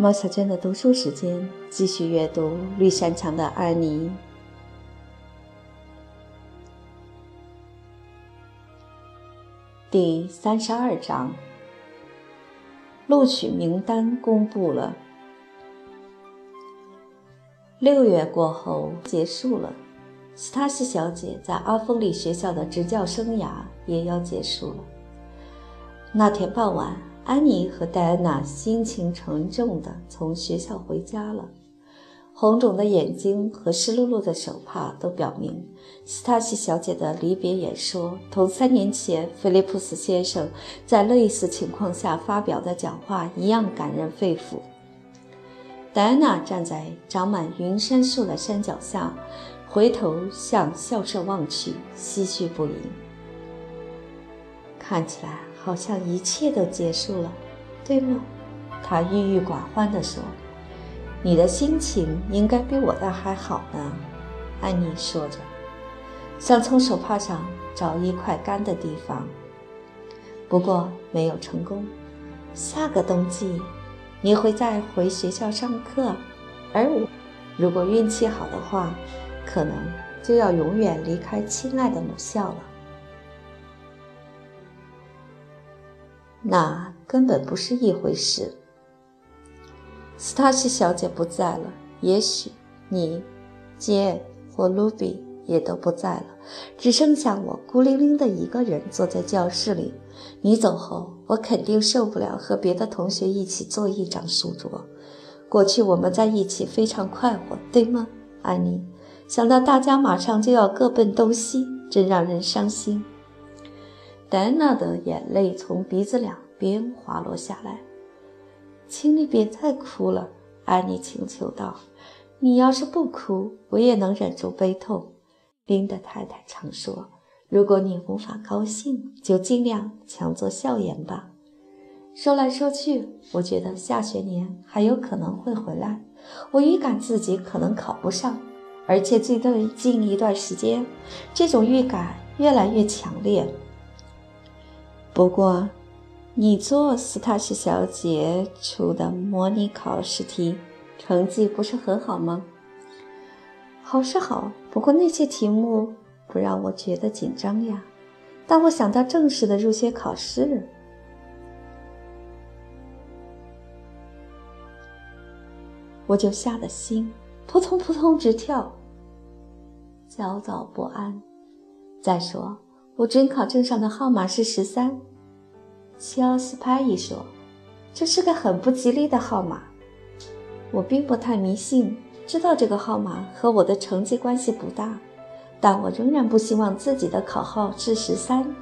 毛小娟的读书时间，继续阅读《绿山墙的安妮》第三十二章。录取名单公布了，六月过后结束了，斯塔西小姐在阿峰里学校的执教生涯也要结束了。那天傍晚。安妮和戴安娜心情沉重地从学校回家了，红肿的眼睛和湿漉漉的手帕都表明，斯塔西小姐的离别演说同三年前菲利普斯先生在类似情况下发表的讲话一样感人肺腑。戴安娜站在长满云杉树的山脚下，回头向校舍望去，唏嘘不已。看起来。好像一切都结束了，对吗？他郁郁寡欢地说：“你的心情应该比我的还好呢。”安妮说着，想从手帕上找一块干的地方，不过没有成功。下个冬季，你会再回学校上课，而我，如果运气好的话，可能就要永远离开亲爱的母校了。那根本不是一回事。斯塔西小姐不在了，也许你、杰或卢比也都不在了，只剩下我孤零零的一个人坐在教室里。你走后，我肯定受不了和别的同学一起做一张书桌。过去我们在一起非常快活，对吗，安妮？想到大家马上就要各奔东西，真让人伤心。戴安娜的眼泪从鼻子两边滑落下来，请你别再哭了，安妮请求道。你要是不哭，我也能忍住悲痛。林的太太常说，如果你无法高兴，就尽量强作笑颜吧。说来说去，我觉得下学年还有可能会回来。我预感自己可能考不上，而且最近一段时间，这种预感越来越强烈。不过，你做斯塔西小姐出的模拟考试题成绩不是很好吗？好是好，不过那些题目不让我觉得紧张呀。当我想到正式的入学考试，我就吓得心扑通扑通直跳，焦躁不安。再说。我准考证上的号码是十三，肖斯派伊说：“这是个很不吉利的号码。”我并不太迷信，知道这个号码和我的成绩关系不大，但我仍然不希望自己的考号是十三。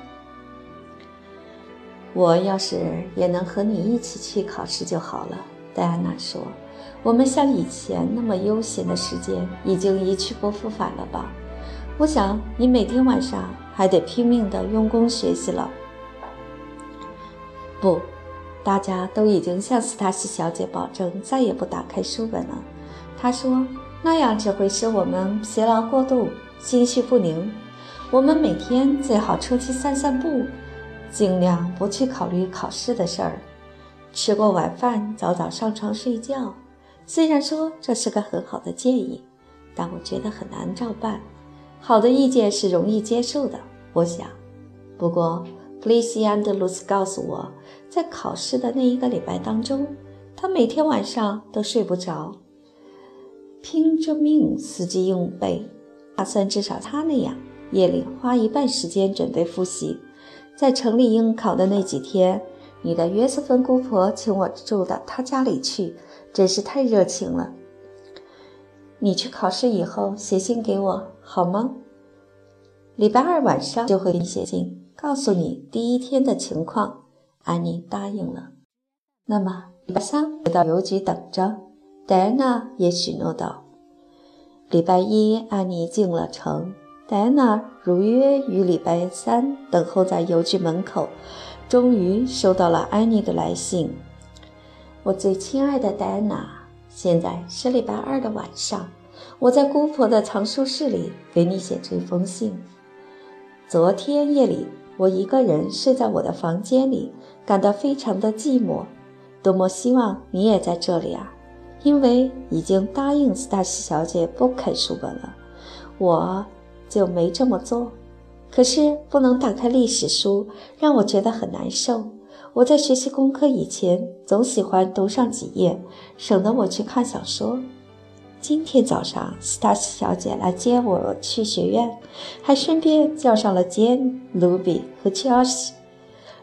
我要是也能和你一起去考试就好了，戴安娜说：“我们像以前那么悠闲的时间已经一去不复返了吧？我想你每天晚上。”还得拼命的用功学习了。不，大家都已经向斯塔西小姐保证再也不打开书本了。她说那样只会使我们疲劳过度，心绪不宁。我们每天最好出去散散步，尽量不去考虑考试的事儿。吃过晚饭，早早上床睡觉。虽然说这是个很好的建议，但我觉得很难照办。好的意见是容易接受的，我想。不过，弗利西安德鲁斯告诉我，在考试的那一个礼拜当中，他每天晚上都睡不着，拼着命死记硬背，打算至少他那样，夜里花一半时间准备复习。在城里应考的那几天，你的约瑟芬姑婆请我住到她家里去，真是太热情了。你去考试以后写信给我好吗？礼拜二晚上就会给你写信，告诉你第一天的情况。安妮答应了。那么礼拜三回到邮局等着。戴安娜也许诺道。礼拜一，安妮进了城。戴安娜如约于礼拜三等候在邮局门口，终于收到了安妮的来信。我最亲爱的戴安娜。现在是礼拜二的晚上，我在姑婆的藏书室里给你写这封信。昨天夜里，我一个人睡在我的房间里，感到非常的寂寞。多么希望你也在这里啊！因为已经答应斯塔西小姐不啃书本了，我就没这么做。可是不能打开历史书，让我觉得很难受。我在学习功课以前，总喜欢读上几页，省得我去看小说。今天早上，斯塔西小姐来接我去学院，还顺便叫上了简、卢比和乔西。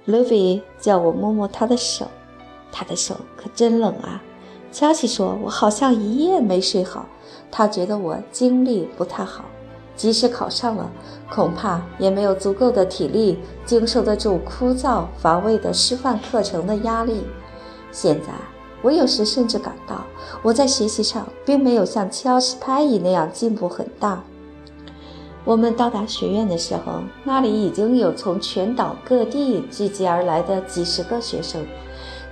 卢比叫我摸摸她的手，她的手可真冷啊。乔西说我好像一夜没睡好，他觉得我精力不太好，即使考上了，恐怕也没有足够的体力经受得住枯燥乏味的师范课程的压力。现在。我有时甚至感到，我在学习上并没有像乔斯派伊那样进步很大。我们到达学院的时候，那里已经有从全岛各地聚集而来的几十个学生。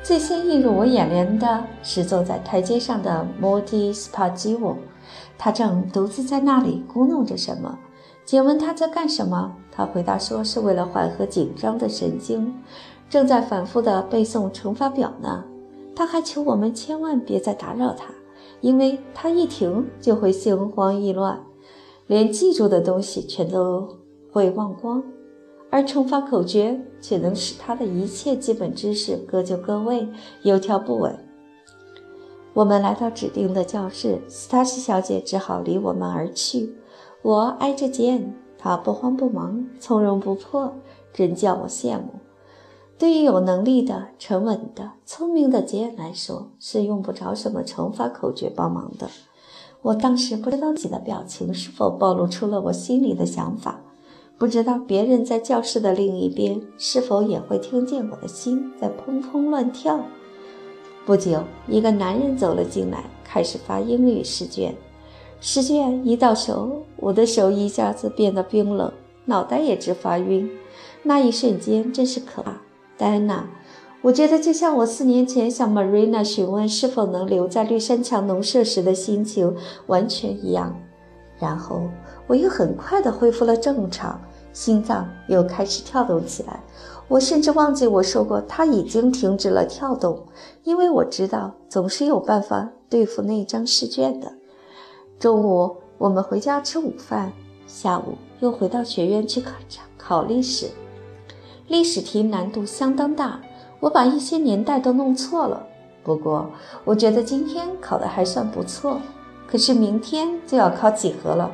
最先映入我眼帘的是坐在台阶上的莫蒂斯帕基沃，他正独自在那里咕哝着什么。姐问他在干什么，他回答说是为了缓和紧张的神经，正在反复地背诵乘法表呢。他还求我们千万别再打扰他，因为他一停就会心慌意乱，连记住的东西全都会忘光，而乘法口诀却能使他的一切基本知识各就各位，有条不紊。我们来到指定的教室，斯塔西小姐只好离我们而去。我挨着肩，她不慌不忙，从容不迫，真叫我羡慕。对于有能力的、沉稳的、聪明的杰恩来说，是用不着什么乘法口诀帮忙的。我当时不知道自己的表情是否暴露出了我心里的想法，不知道别人在教室的另一边是否也会听见我的心在砰砰乱跳。不久，一个男人走了进来，开始发英语试卷。试卷一到手，我的手一下子变得冰冷，脑袋也直发晕。那一瞬间真是可怕。戴安娜，我觉得就像我四年前向 Marina 询问是否能留在绿山墙农舍时的心情完全一样。然后我又很快地恢复了正常，心脏又开始跳动起来。我甚至忘记我说过它已经停止了跳动，因为我知道总是有办法对付那张试卷的。中午我们回家吃午饭，下午又回到学院去考考历史。历史题难度相当大，我把一些年代都弄错了。不过，我觉得今天考的还算不错。可是明天就要考几何了。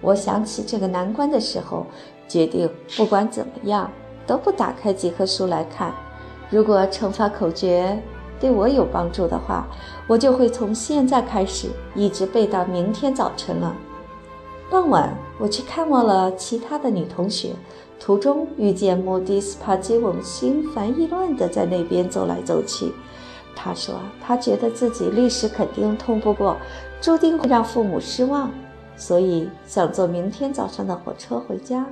我想起这个难关的时候，决定不管怎么样都不打开几何书来看。如果乘法口诀对我有帮助的话，我就会从现在开始一直背到明天早晨了。傍晚，我去看望了其他的女同学。途中遇见莫迪斯帕基翁，心烦意乱地在那边走来走去。他说：“他觉得自己历史肯定通不过，注定会让父母失望，所以想坐明天早上的火车回家。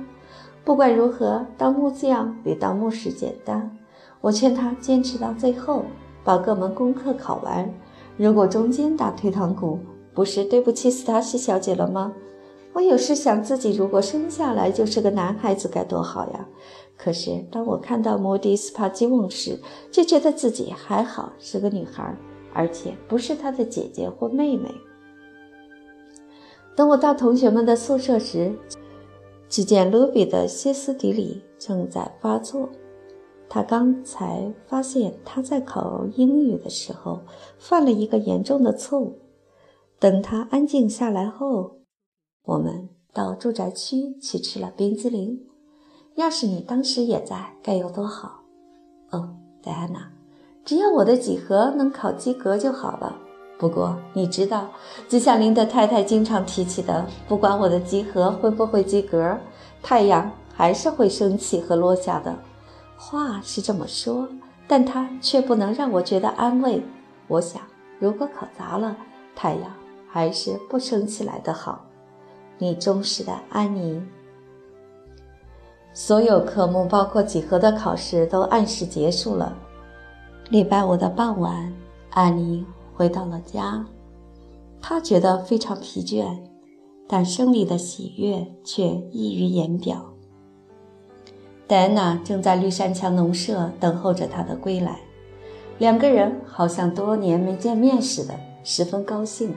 不管如何，当木匠比当牧师简单。”我劝他坚持到最后，把各门功课考完。如果中间打退堂鼓，不是对不起斯塔西小姐了吗？我有时想，自己如果生下来就是个男孩子该多好呀！可是当我看到摩迪斯帕基翁时，就觉得自己还好是个女孩，而且不是他的姐姐或妹妹。等我到同学们的宿舍时，只见卢比的歇斯底里正在发作。他刚才发现他在考英语的时候犯了一个严重的错误。等他安静下来后，我们到住宅区去吃了冰激凌。要是你当时也在，该有多好！哦，戴安娜，只要我的几何能考及格就好了。不过你知道，就像林德太太经常提起的，不管我的几何会不会及格，太阳还是会升起和落下的。话是这么说，但它却不能让我觉得安慰。我想，如果考砸了，太阳还是不升起来的好。你忠实的安妮。所有科目，包括几何的考试，都按时结束了。礼拜五的傍晚，安妮回到了家。她觉得非常疲倦，但胜利的喜悦却溢于言表。戴安娜正在绿山墙农舍等候着他的归来，两个人好像多年没见面似的，十分高兴。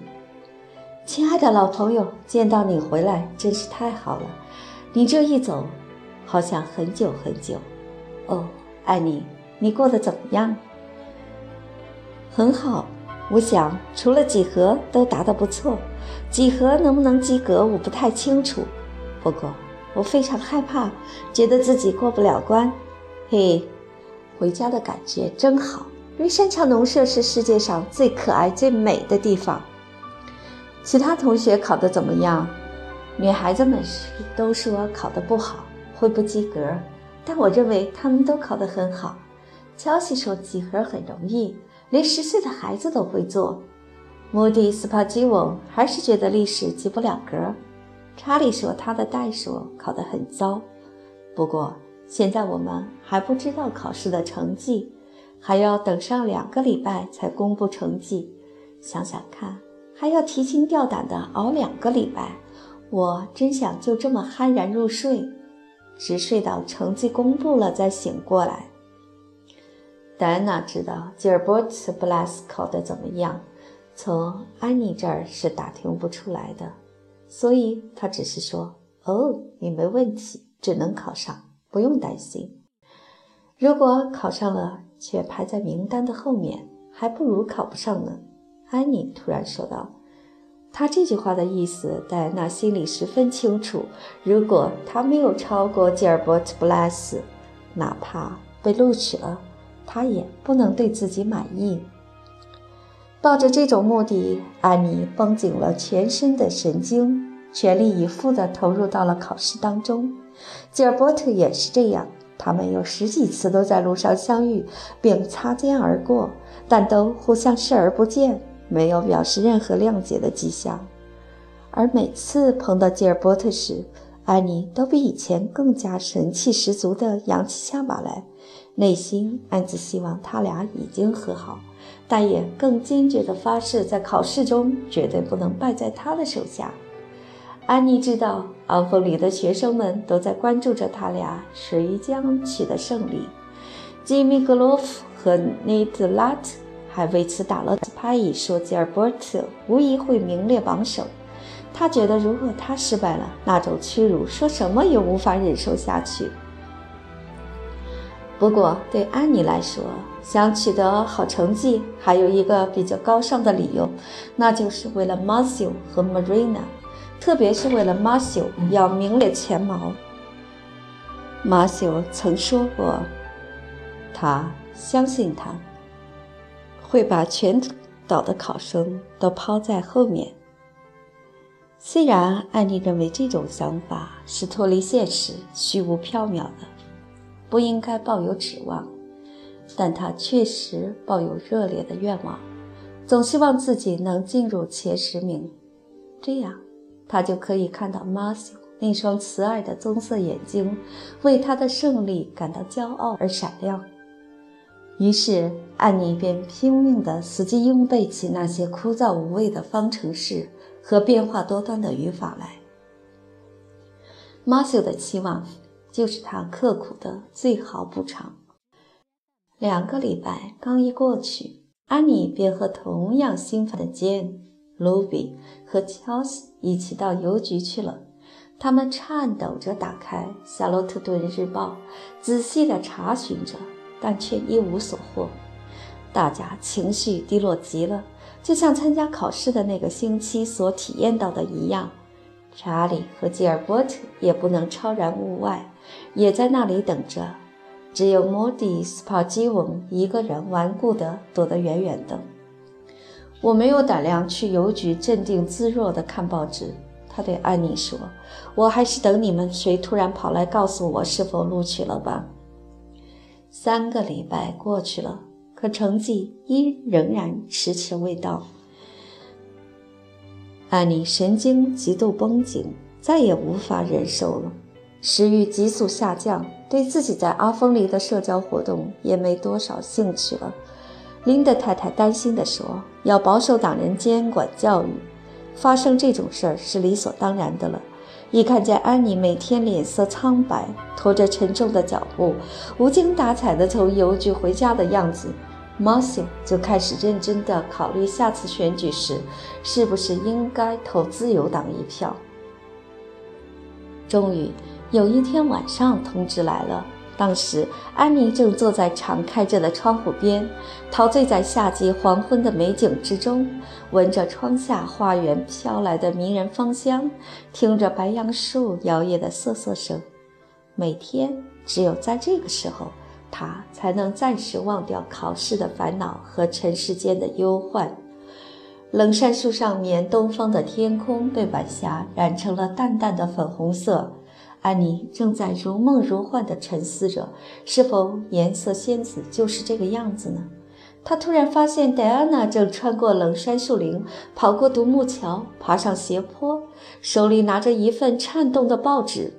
亲爱的老朋友，见到你回来真是太好了。你这一走，好像很久很久。哦，爱你，你过得怎么样？很好，我想除了几何都答得不错。几何能不能及格，我不太清楚。不过。我非常害怕，觉得自己过不了关。嘿，回家的感觉真好。因为山桥农舍是世界上最可爱、最美的地方。其他同学考得怎么样？女孩子们都说考得不好，会不及格。但我认为他们都考得很好。乔西说几何很容易，连十岁的孩子都会做。莫蒂斯帕基翁还是觉得历史及不了格。查理说他的代数考得很糟，不过现在我们还不知道考试的成绩，还要等上两个礼拜才公布成绩。想想看，还要提心吊胆地熬两个礼拜，我真想就这么酣然入睡，直睡到成绩公布了再醒过来。戴安娜知道吉尔伯特·布拉斯考得怎么样，从安妮这儿是打听不出来的。所以她只是说：“哦，你没问题，只能考上，不用担心。如果考上了，却排在名单的后面，还不如考不上呢。”安妮突然说道。他这句话的意思，戴安娜心里十分清楚。如果他没有超过吉尔伯特·布莱斯，哪怕被录取了，他也不能对自己满意。抱着这种目的，安妮绷紧了全身的神经，全力以赴地投入到了考试当中。吉尔伯特也是这样，他们有十几次都在路上相遇，并擦肩而过，但都互相视而不见，没有表示任何谅解的迹象。而每次碰到吉尔伯特时，安妮都比以前更加神气十足地扬起下巴来，内心暗自希望他俩已经和好。但也更坚决地发誓，在考试中绝对不能败在他的手下。安妮知道，昂峰里的学生们都在关注着他俩谁将取得胜利。吉米·格罗夫和内德拉特还为此打了拍椅，说吉尔伯特无疑会名列榜首。他觉得，如果他失败了，那种屈辱说什么也无法忍受下去。不过，对安妮来说，想取得好成绩还有一个比较高尚的理由，那就是为了 Matthew 和 Marina，特别是为了 Matthew 要名列前茅。Matthew 曾说过，他相信他会把全岛的考生都抛在后面。虽然艾妮认为这种想法是脱离现实、虚无缥缈的。不应该抱有指望，但他确实抱有热烈的愿望，总希望自己能进入前十名，这样他就可以看到 Matthew 那双慈爱的棕色眼睛为他的胜利感到骄傲而闪亮。于是，安妮便拼命地死记硬背起那些枯燥无味的方程式和变化多端的语法来。马修的期望。就是他刻苦的最好补偿。两个礼拜刚一过去，安妮便和同样兴奋的简、卢比和乔西一起到邮局去了。他们颤抖着打开《夏洛特顿日报》，仔细地查询着，但却一无所获。大家情绪低落极了，就像参加考试的那个星期所体验到的一样。查理和吉尔伯特也不能超然物外。也在那里等着，只有莫迪斯帕基翁一个人顽固地躲得远远的。我没有胆量去邮局镇定自若地看报纸。他对安妮说：“我还是等你们谁突然跑来告诉我是否录取了吧。”三个礼拜过去了，可成绩依仍然迟迟未到。安妮神经极度绷紧，再也无法忍受了。食欲急速下降，对自己在阿峰里的社交活动也没多少兴趣了。林德太太担心地说：“要保守党人监管教育。”发生这种事儿是理所当然的了。一看见安妮每天脸色苍白，拖着沉重的脚步，无精打采地从邮局回家的样子，，Mossy 就开始认真地考虑下次选举时是不是应该投自由党一票。终于有一天晚上，通知来了。当时，安妮正坐在敞开着的窗户边，陶醉在夏季黄昏的美景之中，闻着窗下花园飘来的迷人芳香，听着白杨树摇曳的瑟瑟声。每天，只有在这个时候，她才能暂时忘掉考试的烦恼和尘世间的忧患。冷杉树上面，东方的天空被晚霞染成了淡淡的粉红色。安妮正在如梦如幻地沉思着，是否颜色仙子就是这个样子呢？她突然发现戴安娜正穿过冷杉树林，跑过独木桥，爬上斜坡，手里拿着一份颤动的报纸。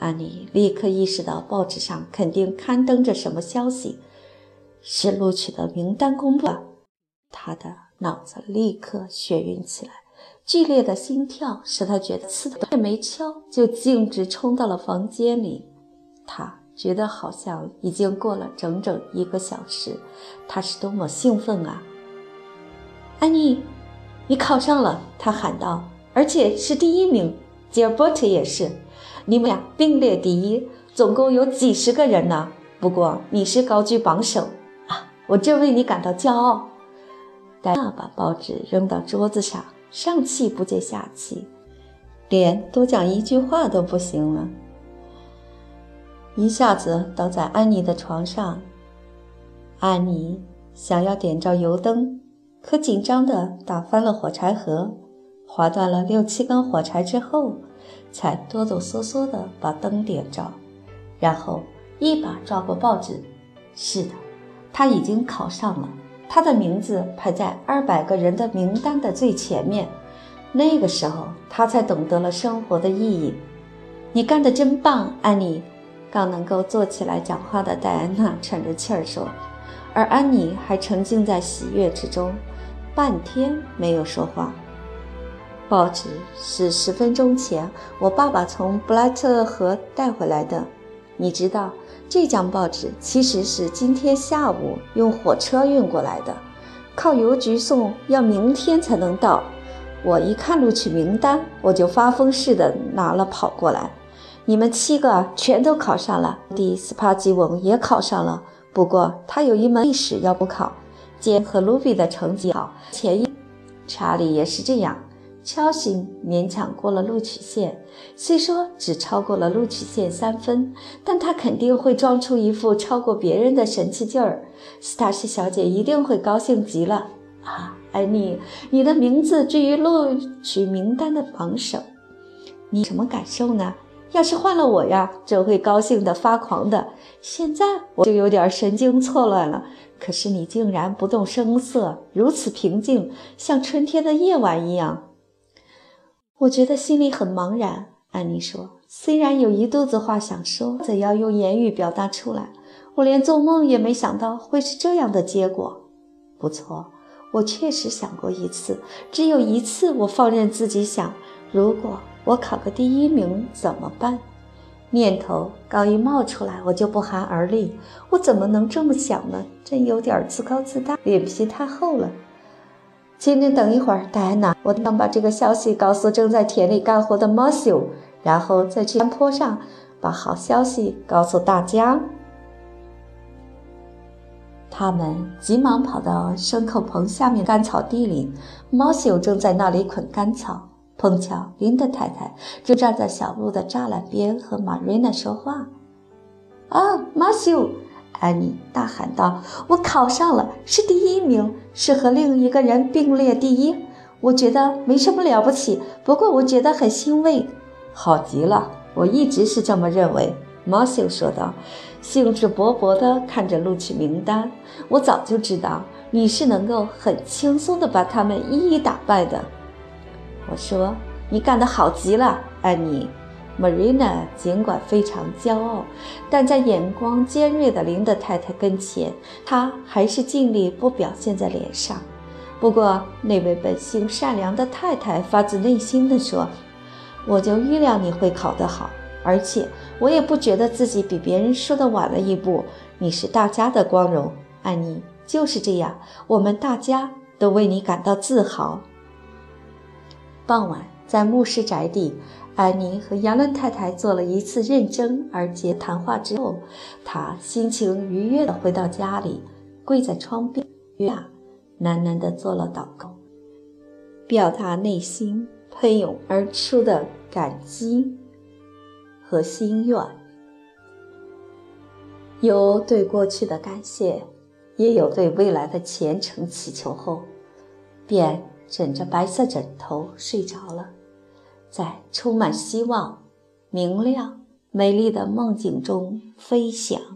安妮立刻意识到报纸上肯定刊登着什么消息，是录取的名单公布了。她的脑子立刻眩晕起来。剧烈的心跳使他觉得刺的还没敲，就径直冲到了房间里。他觉得好像已经过了整整一个小时，他是多么兴奋啊！安妮，你考上了！他喊道，而且是第一名。吉尔伯特也是，你们俩并列第一，总共有几十个人呢。不过你是高居榜首啊，我真为你感到骄傲。戴娜把报纸扔到桌子上。上气不接下气，连多讲一句话都不行了，一下子倒在安妮的床上。安妮想要点着油灯，可紧张地打翻了火柴盒，划断了六七根火柴之后，才哆哆嗦嗦地把灯点着，然后一把抓过报纸。是的，他已经考上了。他的名字排在二百个人的名单的最前面。那个时候，他才懂得了生活的意义。你干得真棒，安妮！刚能够坐起来讲话的戴安娜喘着气儿说，而安妮还沉浸在喜悦之中，半天没有说话。报纸是十分钟前我爸爸从布莱特河带回来的。你知道。这张报纸其实是今天下午用火车运过来的，靠邮局送要明天才能到。我一看录取名单，我就发疯似的拿了跑过来。你们七个全都考上了，第斯帕吉翁也考上了，不过他有一门历史要补考。杰和卢比的成绩好，前一查理也是这样。敲醒勉强过了录取线，虽说只超过了录取线三分，但他肯定会装出一副超过别人的神气劲儿。斯塔西小姐一定会高兴极了啊！安妮，你的名字居于录取名单的榜首，你什么感受呢？要是换了我呀，真会高兴得发狂的。现在我就有点神经错乱了。可是你竟然不动声色，如此平静，像春天的夜晚一样。我觉得心里很茫然，安妮说。虽然有一肚子话想说，怎样用言语表达出来？我连做梦也没想到会是这样的结果。不错，我确实想过一次，只有一次，我放任自己想：如果我考个第一名怎么办？念头刚一冒出来，我就不寒而栗。我怎么能这么想呢？真有点自高自大，脸皮太厚了。请您等一会儿，戴安娜，我想把这个消息告诉正在田里干活的马修，然后再去山坡上把好消息告诉大家。他们急忙跑到牲口棚下面干草地里，马修正在那里捆干草。碰巧林德太太正站在小路的栅栏边和玛瑞娜说话。啊，马修！安妮大喊道：“我考上了，是第一名，是和另一个人并列第一。我觉得没什么了不起，不过我觉得很欣慰。好极了，我一直是这么认为。”马修说道，兴致勃勃地看着录取名单。“我早就知道你是能够很轻松地把他们一一打败的。”我说：“你干得好极了，安妮。” Marina 尽管非常骄傲，但在眼光尖锐的林德太太跟前，她还是尽力不表现在脸上。不过，那位本性善良的太太发自内心地说：“我就预料你会考得好，而且我也不觉得自己比别人说的晚了一步。你是大家的光荣，安妮，就是这样，我们大家都为你感到自豪。”傍晚，在牧师宅地，安妮和杨伦太太做了一次认真而结谈话之后，她心情愉悦地回到家里，跪在窗边。喃喃地做了祷告，表达内心喷涌而出的感激和心愿，有对过去的感谢，也有对未来的虔诚祈求。后，便枕着白色枕头睡着了，在充满希望、明亮、美丽的梦境中飞翔。